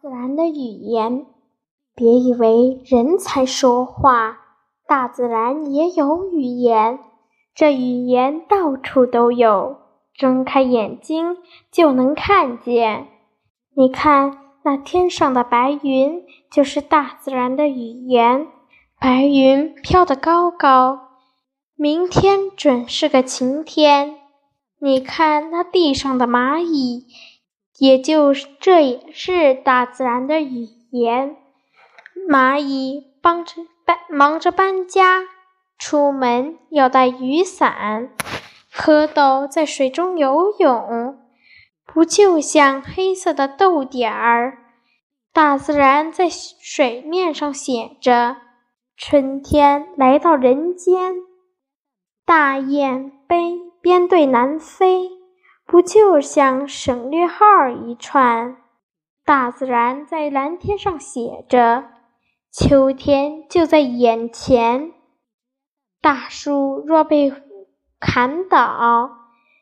自然的语言。别以为人才说话，大自然也有语言。这语言到处都有，睁开眼睛就能看见。你看，那天上的白云就是大自然的语言。白云飘得高高，明天准是个晴天。你看那地上的蚂蚁，也就是这也是大自然的语言。蚂蚁帮着搬，忙着搬家，出门要带雨伞。蝌蚪在水中游泳，不就像黑色的豆点儿？大自然在水面上写着：“春天来到人间。”大雁飞。边对南飞，不就像省略号一串？大自然在蓝天上写着：“秋天就在眼前。”大树若被砍倒，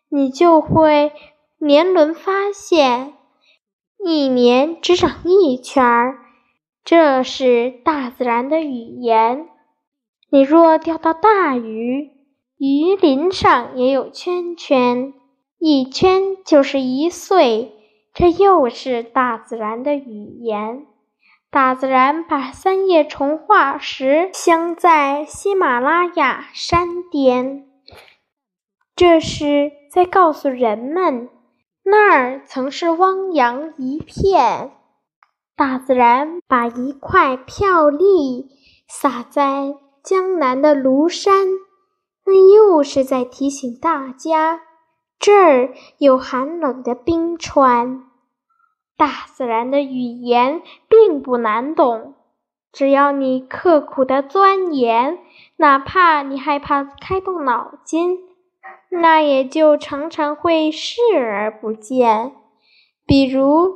你就会年轮发现，一年只长一圈儿。这是大自然的语言。你若钓到大鱼，鱼鳞上也有圈圈，一圈就是一岁。这又是大自然的语言。大自然把三叶虫化石镶在喜马拉雅山巅，这是在告诉人们，那儿曾是汪洋一片。大自然把一块飘砾撒在江南的庐山。那又是在提醒大家，这儿有寒冷的冰川。大自然的语言并不难懂，只要你刻苦的钻研，哪怕你害怕开动脑筋，那也就常常会视而不见。比如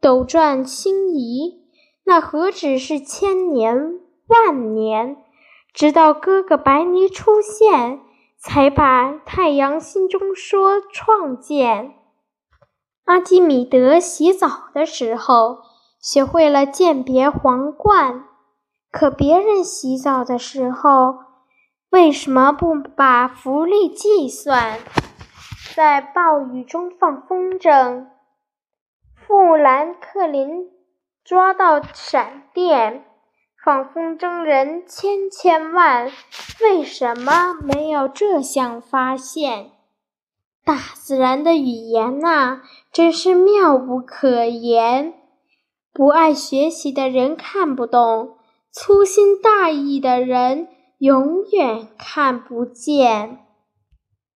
斗转星移，那何止是千年万年？直到哥哥白尼出现，才把太阳心中说创建。阿基米德洗澡的时候学会了鉴别皇冠，可别人洗澡的时候为什么不把浮力计算？在暴雨中放风筝，富兰克林抓到闪电。放风筝人千千万，为什么没有这项发现？大自然的语言呐，真是妙不可言。不爱学习的人看不懂，粗心大意的人永远看不见。